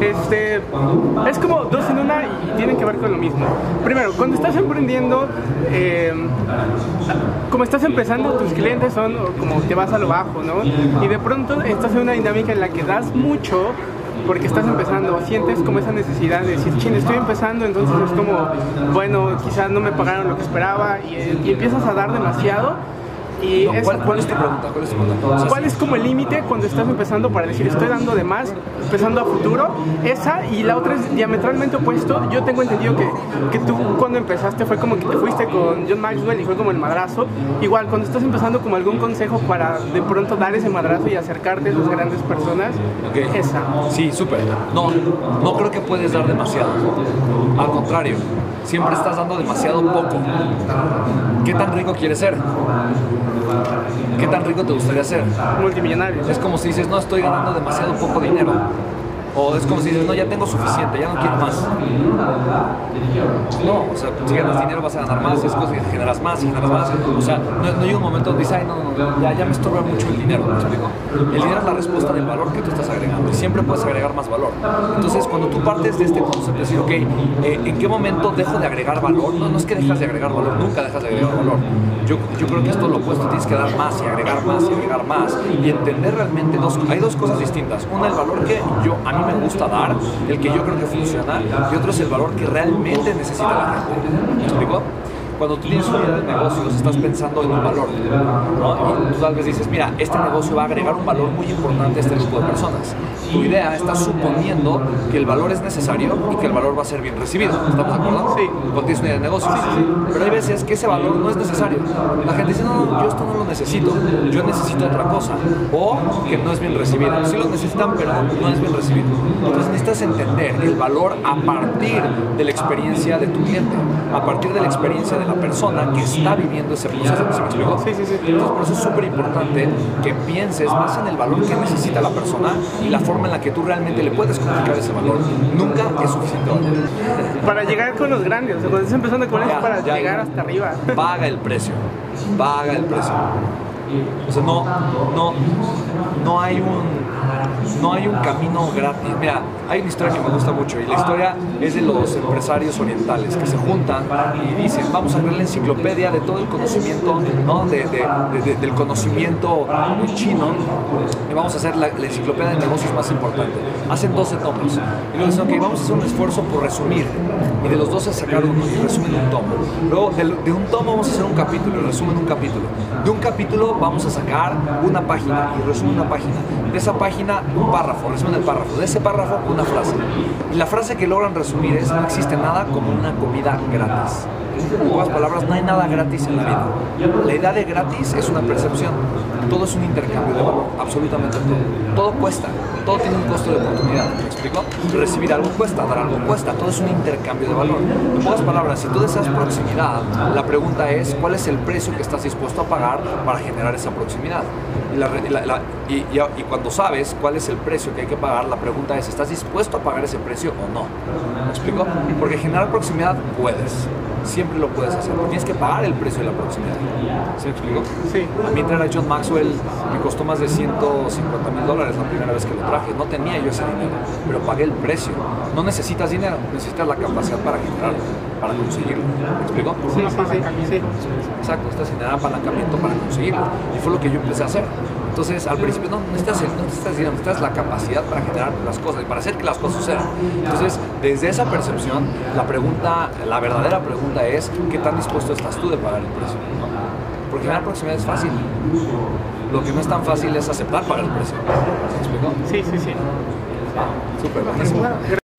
Este, es como dos en una y tienen que ver con lo mismo. Primero, cuando estás emprendiendo, eh, como estás empezando, tus clientes son como te vas a lo bajo, ¿no? Y de pronto estás en una dinámica en la que das mucho porque estás empezando, sientes como esa necesidad de decir, ching, estoy empezando, entonces es como, bueno, quizás no me pagaron lo que esperaba y, y empiezas a dar demasiado y ¿cuál, es tu pregunta? ¿Cuál es, como el límite cuando estás empezando para decir estoy dando de más, empezando a futuro? Esa y la otra es diametralmente opuesto. Yo tengo entendido que, que tú cuando empezaste fue como que te fuiste con John Maxwell y fue como el madrazo. Igual, cuando estás empezando como algún consejo para de pronto dar ese madrazo y acercarte a esas grandes personas, esa. Sí, súper. No, no creo que puedes dar demasiado. Al contrario, siempre estás dando demasiado poco. ¿Qué tan rico quieres ser? ¿Qué tan rico te gustaría ser? Multimillonario. Es como si dices, no, estoy ganando demasiado poco dinero. O es como si dices, no, ya tengo suficiente, ya no quiero más. No, o sea, si ganas dinero vas a ganar más, es cosa que generas más y generas más. O sea, no, hay un momento donde dices, ay, no, no, ya, ya me estorba mucho el dinero. El dinero es la respuesta del valor que tú estás agregando y siempre puedes agregar más valor. Entonces, cuando tú partes de este concepto de decir, ok, eh, ¿en qué momento dejo de agregar valor? No, no es que dejas de agregar valor, nunca dejas de agregar valor. Yo, yo creo que esto es lo opuesto, tienes que dar más y agregar más y agregar más y entender realmente dos, hay dos cosas distintas. Una, el valor que yo, a mí me gusta dar, el que yo creo que funciona, y otro es el valor que realmente necesita la gente. ¿Me explico? Cuando tú tienes una idea de negocios, estás pensando en un valor. ¿no? Y tú tal vez dices, mira, este negocio va a agregar un valor muy importante a este grupo de personas. Tu idea está suponiendo que el valor es necesario y que el valor va a ser bien recibido. ¿Estamos de acuerdo? Sí. Cuando tienes una idea de negocio. Sí, Pero hay veces que ese valor no es necesario. La gente dice, no, no, yo esto no lo necesito, yo necesito otra cosa. O que no es bien recibido. Sí lo necesitan, pero no es bien recibido. Entonces necesitas entender el valor a partir de la experiencia de tu cliente, a partir de la experiencia de la persona que está viviendo ese proceso. ¿Se me explicó? Sí, sí, sí. Entonces, por eso es súper importante que pienses más en el valor que necesita la persona y la forma en la que tú realmente le puedes comunicar ese valor. Nunca es suficiente Para llegar con los grandes, o sea, cuando estás empezando con eso, para llegar hasta arriba. Paga el precio. Paga el precio. O sea, no, no, no hay un no hay un camino gratis. Mira, hay una historia que me gusta mucho y la historia es de los empresarios orientales que se juntan y dicen, vamos a ver la enciclopedia de todo el conocimiento, ¿no? De, del conocimiento chino y vamos a hacer la, enciclopedia de negocios más importante. Hacen 12 tomos y luego dicen, ok, vamos a hacer un esfuerzo por resumir y de los 12 sacar uno y resumen un tomo. Luego de, de un tomo vamos a hacer un capítulo y resumen un capítulo. De un capítulo vamos a sacar una página y resumen una página. De esa página un párrafo, resumen el párrafo. De ese párrafo una frase. Y la frase que logran resumir es no existe nada como una comida gratis. En pocas palabras, no hay nada gratis en la vida. La idea de gratis es una percepción. Todo es un intercambio de valor, absolutamente todo. Todo cuesta, todo tiene un costo de oportunidad. ¿Me explico? Recibir algo cuesta, dar algo cuesta, todo es un intercambio de valor. En pocas palabras, si tú deseas proximidad, la pregunta es cuál es el precio que estás dispuesto a pagar para generar esa proximidad. Y, y, cuando sabes cuál es el precio que hay que pagar, la pregunta es, ¿estás dispuesto a pagar ese precio o no? ¿Me explico? Porque generar proximidad puedes siempre lo puedes hacer. Tienes que pagar el precio de la proximidad. ¿Sí me explico? Sí. A mí entrar a John Maxwell me costó más de 150 mil dólares la primera vez que lo traje. no tenía yo ese dinero, pero pagué el precio. No necesitas dinero, necesitas la capacidad para generarlo, para conseguirlo. ¿Me explico? Sí, sí, sí, sí. Exacto, necesitas generar apalancamiento para conseguirlo. Y fue lo que yo empecé a hacer. Entonces, al principio no necesitas, no necesitas dinero, necesitas la capacidad para generar las cosas y para hacer que las cosas sucedan. Entonces, desde esa percepción, la pregunta, la verdadera pregunta es, ¿qué tan dispuesto estás tú de pagar el precio? Porque generar proximidad es fácil. Lo que no es tan fácil es aceptar pagar el precio. ¿Me explico? Sí, sí, sí. Súper buenísimo.